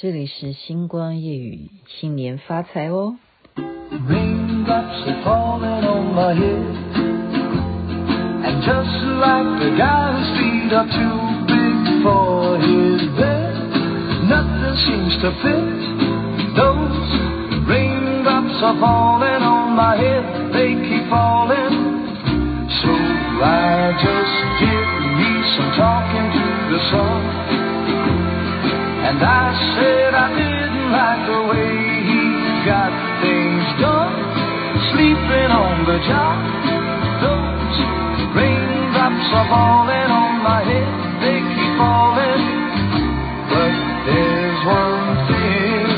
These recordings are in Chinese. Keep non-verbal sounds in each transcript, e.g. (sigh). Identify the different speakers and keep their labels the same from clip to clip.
Speaker 1: 这里是星光夜语，新年发财哦。
Speaker 2: And i said i didn't like the way he got things done sleeping on the job those
Speaker 1: raindrops are falling on my head
Speaker 2: they keep falling but there's one thing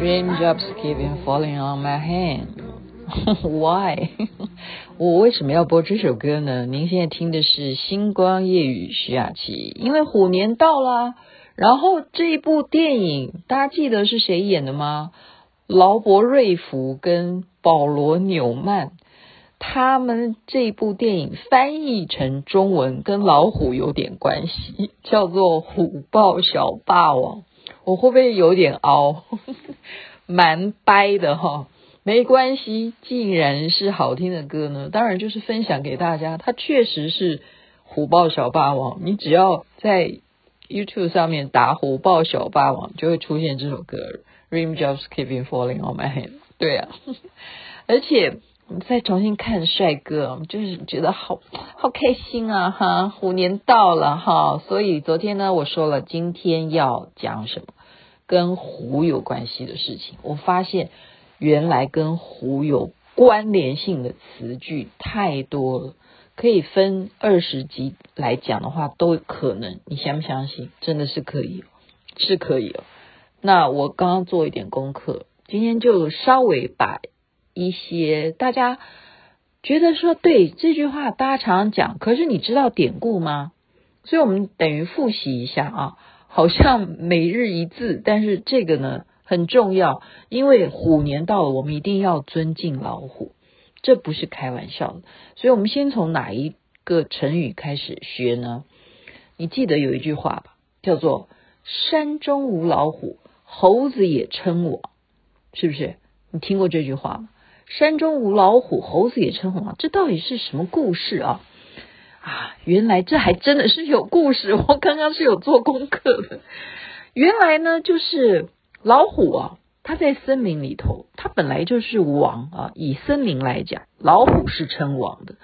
Speaker 1: raindrops keep falling on my hand why 我为什么要播这首歌呢您现在听的是星光夜雨徐雅琪因为虎年到了然后这一部电影，大家记得是谁演的吗？劳勃瑞福跟保罗纽曼，他们这部电影翻译成中文跟老虎有点关系，叫做《虎豹小霸王》。我会不会有点凹？(laughs) 蛮掰的哈，没关系，既然是好听的歌呢，当然就是分享给大家。它确实是《虎豹小霸王》，你只要在 YouTube 上面打“虎豹小霸王”，就会出现这首歌。Raindrops Keeping falling on my head。对啊，(laughs) 而且再重新看帅哥，就是觉得好好开心啊！哈，虎年到了哈，所以昨天呢，我说了今天要讲什么。跟虎有关系的事情，我发现原来跟虎有关联性的词句太多了，可以分二十集来讲的话都可能。你相不相信？真的是可以，是可以哦。那我刚刚做一点功课，今天就稍微把一些大家觉得说对这句话大家常常讲，可是你知道典故吗？所以我们等于复习一下啊。好像每日一字，但是这个呢很重要，因为虎年到了，我们一定要尊敬老虎，这不是开玩笑的。所以，我们先从哪一个成语开始学呢？你记得有一句话吧，叫做“山中无老虎，猴子也称王”，是不是？你听过这句话吗？“山中无老虎，猴子也称王”，这到底是什么故事啊？啊，原来这还真的是有故事。我刚刚是有做功课的。原来呢，就是老虎啊，它在森林里头，它本来就是王啊。以森林来讲，老虎是称王的。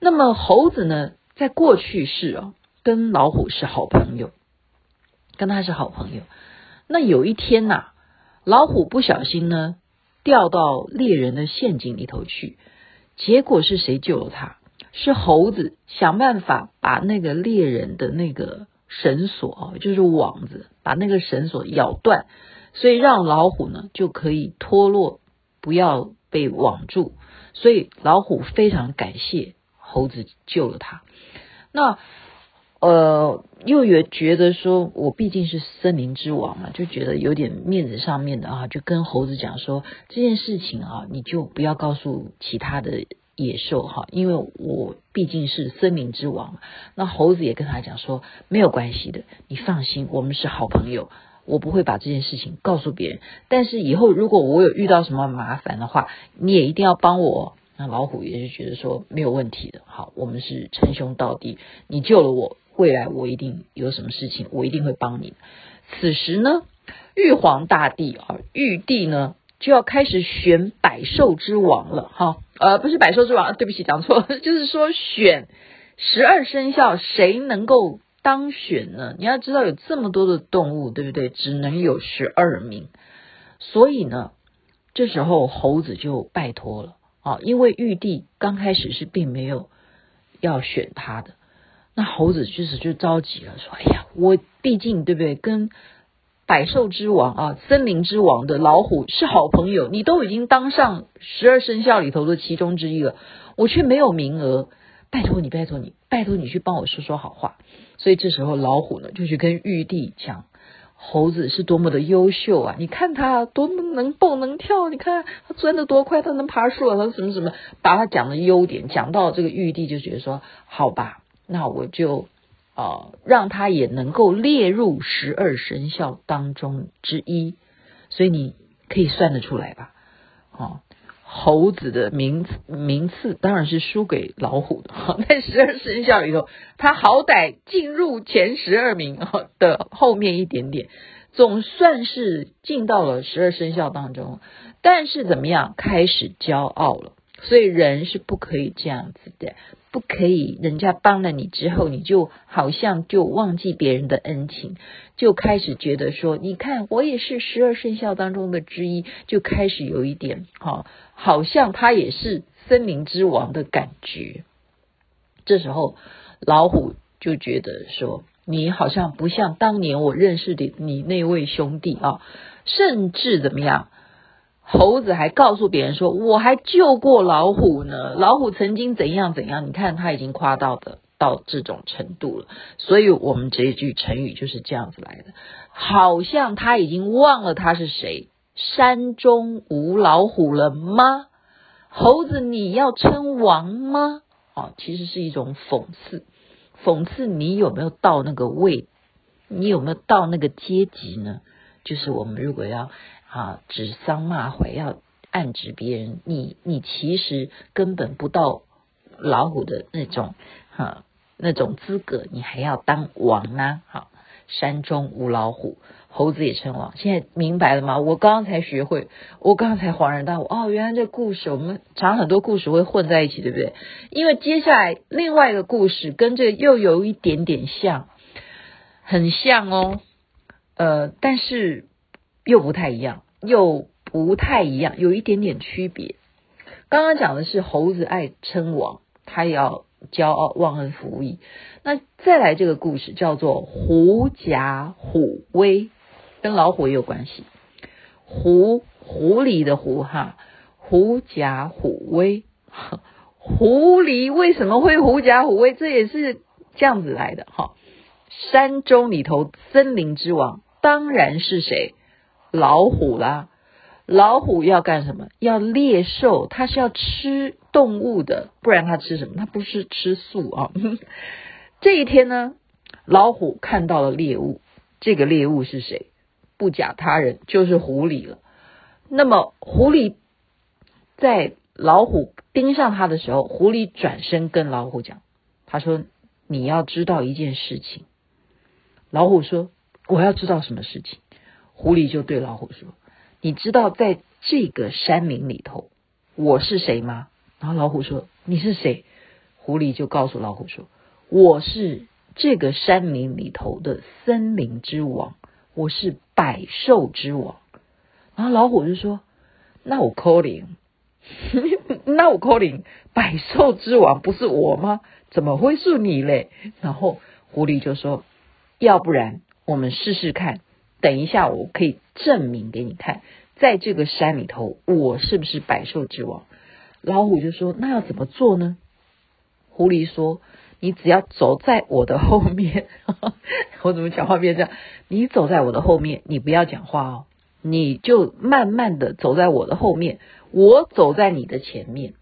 Speaker 1: 那么猴子呢，在过去是啊，跟老虎是好朋友，跟他是好朋友。那有一天呐、啊，老虎不小心呢，掉到猎人的陷阱里头去，结果是谁救了他？是猴子想办法把那个猎人的那个绳索啊，就是网子，把那个绳索咬断，所以让老虎呢就可以脱落，不要被网住。所以老虎非常感谢猴子救了他。那呃，又也觉得说我毕竟是森林之王嘛，就觉得有点面子上面的啊，就跟猴子讲说这件事情啊，你就不要告诉其他的。野兽哈，因为我毕竟是森林之王。那猴子也跟他讲说，没有关系的，你放心，我们是好朋友，我不会把这件事情告诉别人。但是以后如果我有遇到什么麻烦的话，你也一定要帮我。那老虎也是觉得说没有问题的，好，我们是称兄道弟，你救了我，未来我一定有什么事情，我一定会帮你。此时呢，玉皇大帝啊，玉帝呢就要开始选百兽之王了，哈。呃，不是百兽之王，对不起，讲错了，(laughs) 就是说选十二生肖谁能够当选呢？你要知道有这么多的动物，对不对？只能有十二名，所以呢，这时候猴子就拜托了啊，因为玉帝刚开始是并没有要选他的，那猴子就是就着急了，说：“哎呀，我毕竟对不对？跟。”百兽之王啊，森林之王的老虎是好朋友，你都已经当上十二生肖里头的其中之一了，我却没有名额，拜托你，拜托你，拜托你去帮我说说好话。所以这时候老虎呢，就去跟玉帝讲，猴子是多么的优秀啊！你看他多么能蹦能跳，你看他钻得多快，他能爬树啊，他什么什么，把他讲的优点讲到这个玉帝就觉得说，好吧，那我就。啊，让它也能够列入十二生肖当中之一，所以你可以算得出来吧？啊，猴子的名名次当然是输给老虎的哈，(laughs) 在十二生肖里头，它好歹进入前十二名的后面一点点，总算是进到了十二生肖当中。但是怎么样，开始骄傲了，所以人是不可以这样子的。不可以，人家帮了你之后，你就好像就忘记别人的恩情，就开始觉得说，你看我也是十二生肖当中的之一，就开始有一点哈，好像他也是森林之王的感觉。这时候老虎就觉得说，你好像不像当年我认识的你那位兄弟啊，甚至怎么样？猴子还告诉别人说：“我还救过老虎呢，老虎曾经怎样怎样。”你看他已经夸到的到这种程度了，所以我们这一句成语就是这样子来的。好像他已经忘了他是谁，山中无老虎了吗？猴子你要称王吗？哦，其实是一种讽刺，讽刺你有没有到那个位，你有没有到那个阶级呢？就是我们如果要。啊，指桑骂槐，要暗指别人，你你其实根本不到老虎的那种哈、啊、那种资格，你还要当王呢？好，山中无老虎，猴子也称王。现在明白了吗？我刚刚才学会，我刚刚才恍然大悟。哦，原来这故事，我们常很多故事会混在一起，对不对？因为接下来另外一个故事跟这又有一点点像，很像哦，呃，但是。又不太一样，又不太一样，有一点点区别。刚刚讲的是猴子爱称王，他要骄傲忘恩负义。那再来这个故事叫做狐假虎威，跟老虎也有关系。狐狐狸的狐哈，狐假虎威。狐狸为什么会狐假虎威？这也是这样子来的哈。山中里头森林之王当然是谁？老虎啦，老虎要干什么？要猎兽，它是要吃动物的，不然它吃什么？它不是吃素啊。(laughs) 这一天呢，老虎看到了猎物，这个猎物是谁？不假他人，就是狐狸了。那么狐狸在老虎盯上它的时候，狐狸转身跟老虎讲：“他说你要知道一件事情。”老虎说：“我要知道什么事情？”狐狸就对老虎说：“你知道在这个山林里头我是谁吗？”然后老虎说：“你是谁？”狐狸就告诉老虎说：“我是这个山林里头的森林之王，我是百兽之王。”然后老虎就说：“那我 calling，，(laughs) 那我 calling，，百兽之王不是我吗？怎么会是你嘞？”然后狐狸就说：“要不然我们试试看。”等一下，我可以证明给你看，在这个山里头，我是不是百兽之王？老虎就说：“那要怎么做呢？”狐狸说：“你只要走在我的后面，(laughs) 我怎么讲话变这样？你走在我的后面，你不要讲话哦，你就慢慢的走在我的后面，我走在你的前面，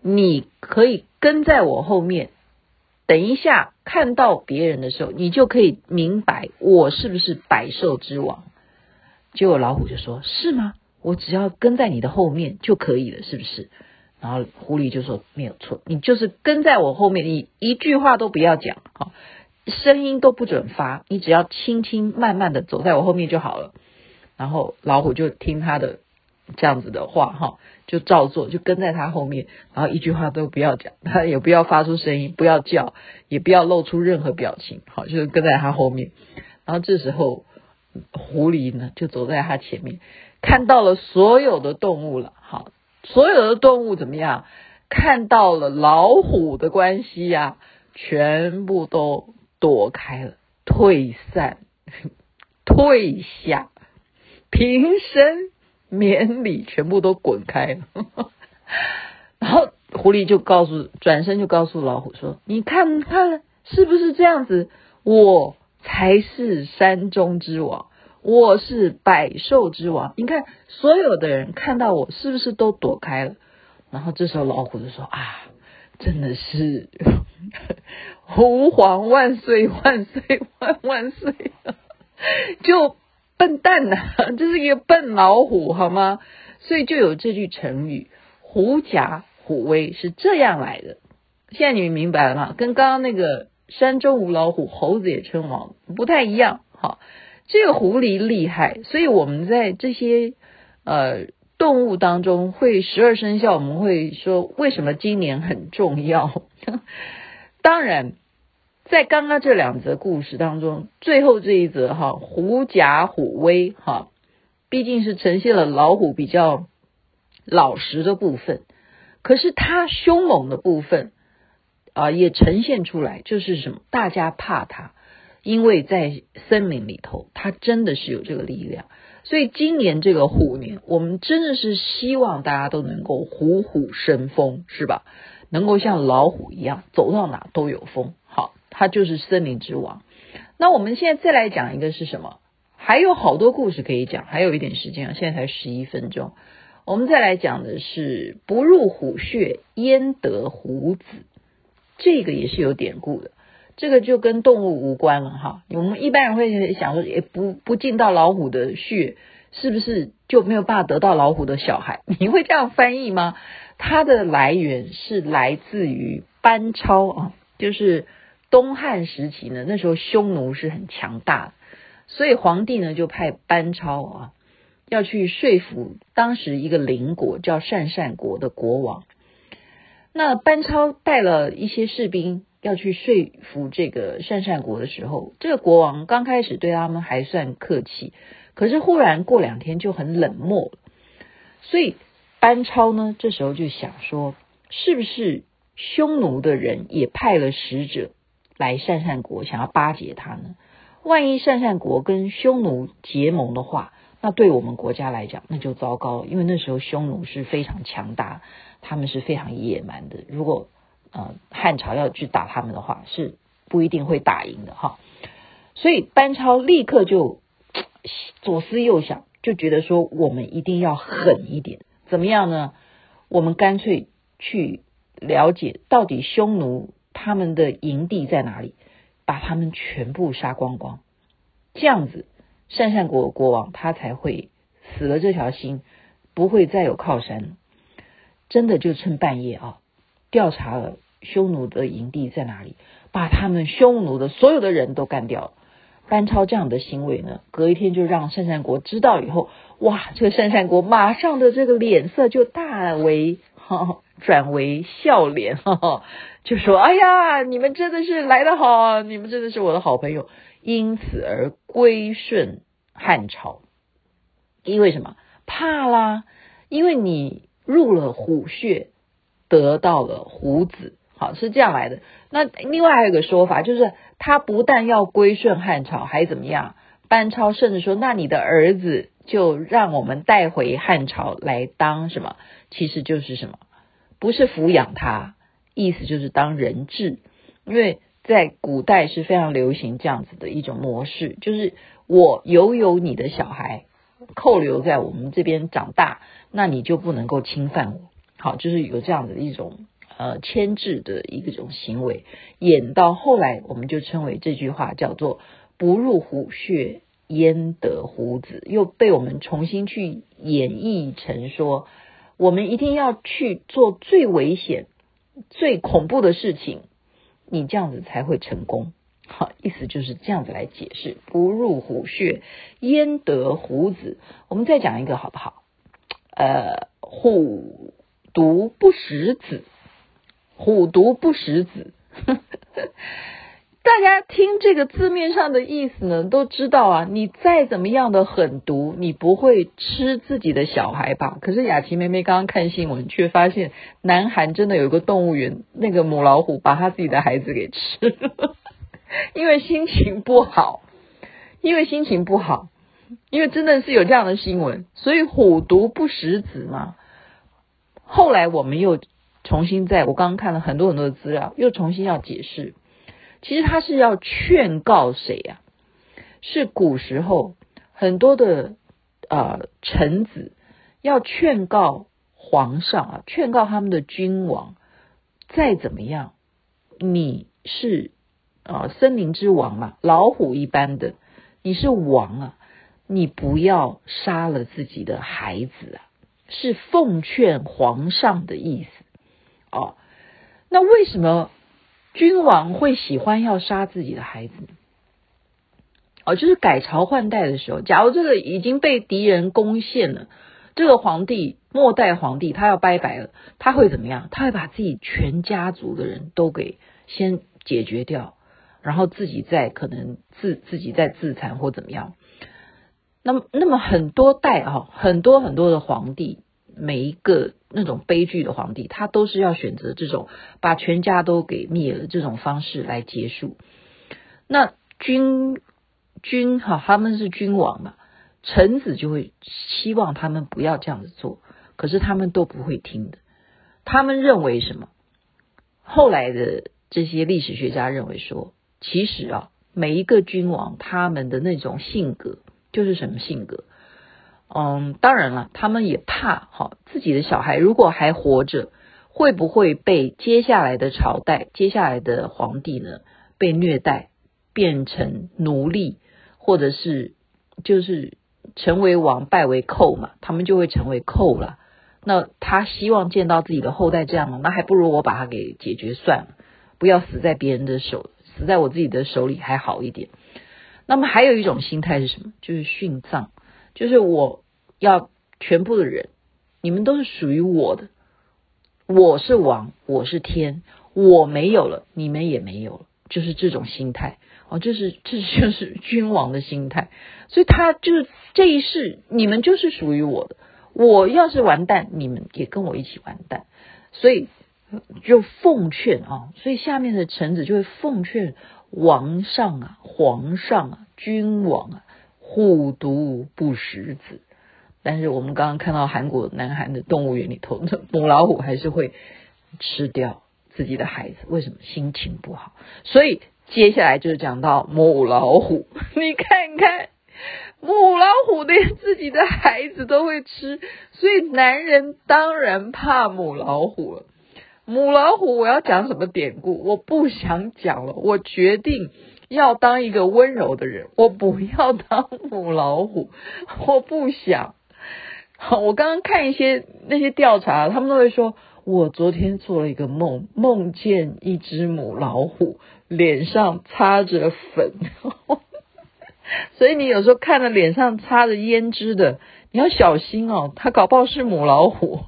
Speaker 1: 你可以跟在我后面。”等一下，看到别人的时候，你就可以明白我是不是百兽之王。结果老虎就说：“是吗？我只要跟在你的后面就可以了，是不是？”然后狐狸就说：“没有错，你就是跟在我后面，你一句话都不要讲，好，声音都不准发，你只要轻轻慢慢的走在我后面就好了。”然后老虎就听他的这样子的话，哈。就照做，就跟在他后面，然后一句话都不要讲，他也不要发出声音，不要叫，也不要露出任何表情，好，就是跟在他后面。然后这时候，狐狸呢就走在他前面，看到了所有的动物了，好，所有的动物怎么样？看到了老虎的关系呀、啊，全部都躲开了，退散，(laughs) 退下，平身。免礼全部都滚开了，(laughs) 然后狐狸就告诉，转身就告诉老虎说：“你看看是不是这样子？我才是山中之王，我是百兽之王。你看所有的人看到我，是不是都躲开了？”然后这时候老虎就说：“啊，真的是 (laughs) 吾皇万岁万岁万万岁，(laughs) 就笨蛋呐、(laughs) 这是一个笨老虎好吗？所以就有这句成语“狐假虎威”是这样来的。现在你们明白了吗？跟刚刚那个山中无老虎，猴子也称王不太一样。好，这个狐狸厉害，所以我们在这些呃。动物当中会十二生肖，我们会说为什么今年很重要？(laughs) 当然，在刚刚这两则故事当中，最后这一则哈，狐假虎威哈，毕竟是呈现了老虎比较老实的部分，可是它凶猛的部分啊，也呈现出来，就是什么？大家怕它，因为在森林里头，它真的是有这个力量。所以今年这个虎年，我们真的是希望大家都能够虎虎生风，是吧？能够像老虎一样，走到哪都有风。好，它就是森林之王。那我们现在再来讲一个是什么？还有好多故事可以讲，还有一点时间啊，现在才十一分钟。我们再来讲的是“不入虎穴，焉得虎子”，这个也是有典故的。这个就跟动物无关了哈，我们一般人会想说，也不不进到老虎的穴，是不是就没有办法得到老虎的小孩？(laughs) 你会这样翻译吗？它的来源是来自于班超啊，就是东汉时期呢，那时候匈奴是很强大的，所以皇帝呢就派班超啊，要去说服当时一个邻国叫鄯善国的国王。那班超带了一些士兵。要去说服这个鄯善国的时候，这个国王刚开始对他们还算客气，可是忽然过两天就很冷漠。所以班超呢，这时候就想说，是不是匈奴的人也派了使者来善善国，想要巴结他呢？万一善善国跟匈奴结盟的话，那对我们国家来讲，那就糟糕了，因为那时候匈奴是非常强大，他们是非常野蛮的。如果呃，汉朝要去打他们的话，是不一定会打赢的哈。所以班超立刻就左思右想，就觉得说我们一定要狠一点，怎么样呢？我们干脆去了解到底匈奴他们的营地在哪里，把他们全部杀光光，这样子鄯善国国王他才会死了这条心，不会再有靠山。真的就趁半夜啊。调查了匈奴的营地在哪里，把他们匈奴的所有的人都干掉了。班超这样的行为呢，隔一天就让鄯善国知道以后，哇，这个鄯善国马上的这个脸色就大为哈 (laughs) 转为笑脸，哈哈，就说：“哎呀，你们真的是来得好，你们真的是我的好朋友。”因此而归顺汉朝。因为什么？怕啦，因为你入了虎穴。得到了虎子，好，是这样来的。那另外还有个说法，就是他不但要归顺汉朝，还怎么样？班超甚至说：“那你的儿子就让我们带回汉朝来当什么？其实就是什么？不是抚养他，意思就是当人质。因为在古代是非常流行这样子的一种模式，就是我拥有你的小孩，扣留在我们这边长大，那你就不能够侵犯我。”好，就是有这样子的一种呃牵制的一种行为，演到后来，我们就称为这句话叫做“不入虎穴，焉得虎子”，又被我们重新去演绎成说，我们一定要去做最危险、最恐怖的事情，你这样子才会成功。好，意思就是这样子来解释“不入虎穴，焉得虎子”。我们再讲一个好不好？呃，虎。毒不食子，虎毒不食子。(laughs) 大家听这个字面上的意思呢，都知道啊。你再怎么样的狠毒，你不会吃自己的小孩吧？可是雅琪妹妹刚刚看新闻，却发现南韩真的有一个动物园，那个母老虎把他自己的孩子给吃了，(laughs) 因为心情不好，因为心情不好，因为真的是有这样的新闻，所以虎毒不食子嘛。后来我们又重新在，我刚刚看了很多很多的资料，又重新要解释，其实他是要劝告谁呀？是古时候很多的呃臣子要劝告皇上啊，劝告他们的君王，再怎么样，你是啊、呃、森林之王嘛，老虎一般的，你是王啊，你不要杀了自己的孩子啊，是奉劝皇上的意思哦。那为什么君王会喜欢要杀自己的孩子？哦，就是改朝换代的时候，假如这个已经被敌人攻陷了，这个皇帝末代皇帝他要拜拜了，他会怎么样？他会把自己全家族的人都给先解决掉，然后自己再可能自自己再自残或怎么样。那么，那么很多代哈、哦，很多很多的皇帝，每一个那种悲剧的皇帝，他都是要选择这种把全家都给灭了这种方式来结束。那君。君哈，他们是君王嘛，臣子就会希望他们不要这样子做，可是他们都不会听的。他们认为什么？后来的这些历史学家认为说，其实啊，每一个君王他们的那种性格就是什么性格？嗯，当然了，他们也怕哈，自己的小孩如果还活着，会不会被接下来的朝代、接下来的皇帝呢被虐待，变成奴隶？或者是就是成为王败为寇嘛，他们就会成为寇了。那他希望见到自己的后代这样？那还不如我把他给解决算了，不要死在别人的手，死在我自己的手里还好一点。那么还有一种心态是什么？就是殉葬，就是我要全部的人，你们都是属于我的，我是王，我是天，我没有了，你们也没有了，就是这种心态。哦，就是这就是君王的心态，所以他就是这一世你们就是属于我的，我要是完蛋，你们也跟我一起完蛋，所以就奉劝啊，所以下面的臣子就会奉劝王上啊、皇上啊、君王啊，虎毒不食子。但是我们刚刚看到韩国南韩的动物园里头，母老虎还是会吃掉自己的孩子，为什么？心情不好，所以。接下来就是讲到母老虎，(laughs) 你看看母老虎连自己的孩子都会吃，所以男人当然怕母老虎了。母老虎，我要讲什么典故？我不想讲了，我决定要当一个温柔的人，我不要当母老虎，(laughs) 我不想。好，我刚刚看一些那些调查，他们都会说。我昨天做了一个梦，梦见一只母老虎脸上擦着粉，(laughs) 所以你有时候看到脸上擦着胭脂的，你要小心哦，它搞不好是母老虎。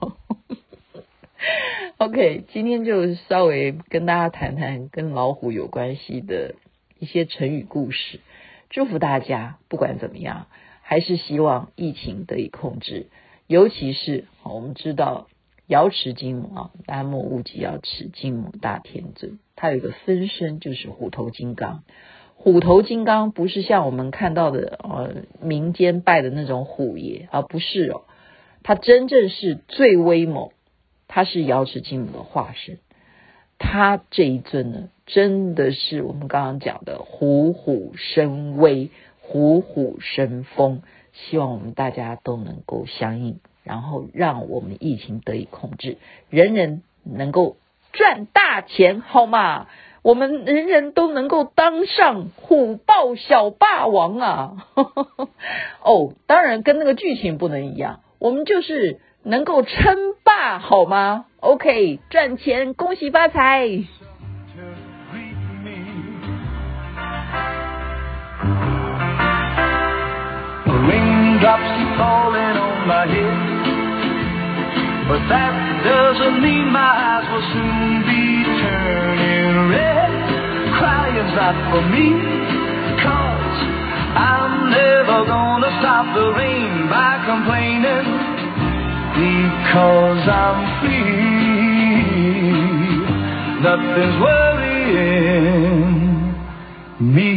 Speaker 1: (laughs) OK，今天就稍微跟大家谈谈跟老虎有关系的一些成语故事，祝福大家，不管怎么样，还是希望疫情得以控制，尤其是我们知道。瑶池金母啊，大家莫误解，瑶池金母大天尊，它有一个分身，就是虎头金刚。虎头金刚不是像我们看到的呃民间拜的那种虎爷啊，不是哦，它真正是最威猛，它是瑶池金母的化身。他这一尊呢，真的是我们刚刚讲的虎虎生威，虎虎生风，希望我们大家都能够相应。然后让我们疫情得以控制，人人能够赚大钱，好吗？我们人人都能够当上虎豹小霸王啊！(laughs) 哦，当然跟那个剧情不能一样，我们就是能够称霸好吗？Ok 赚钱恭喜发财。Because I'm free, nothing's worrying me.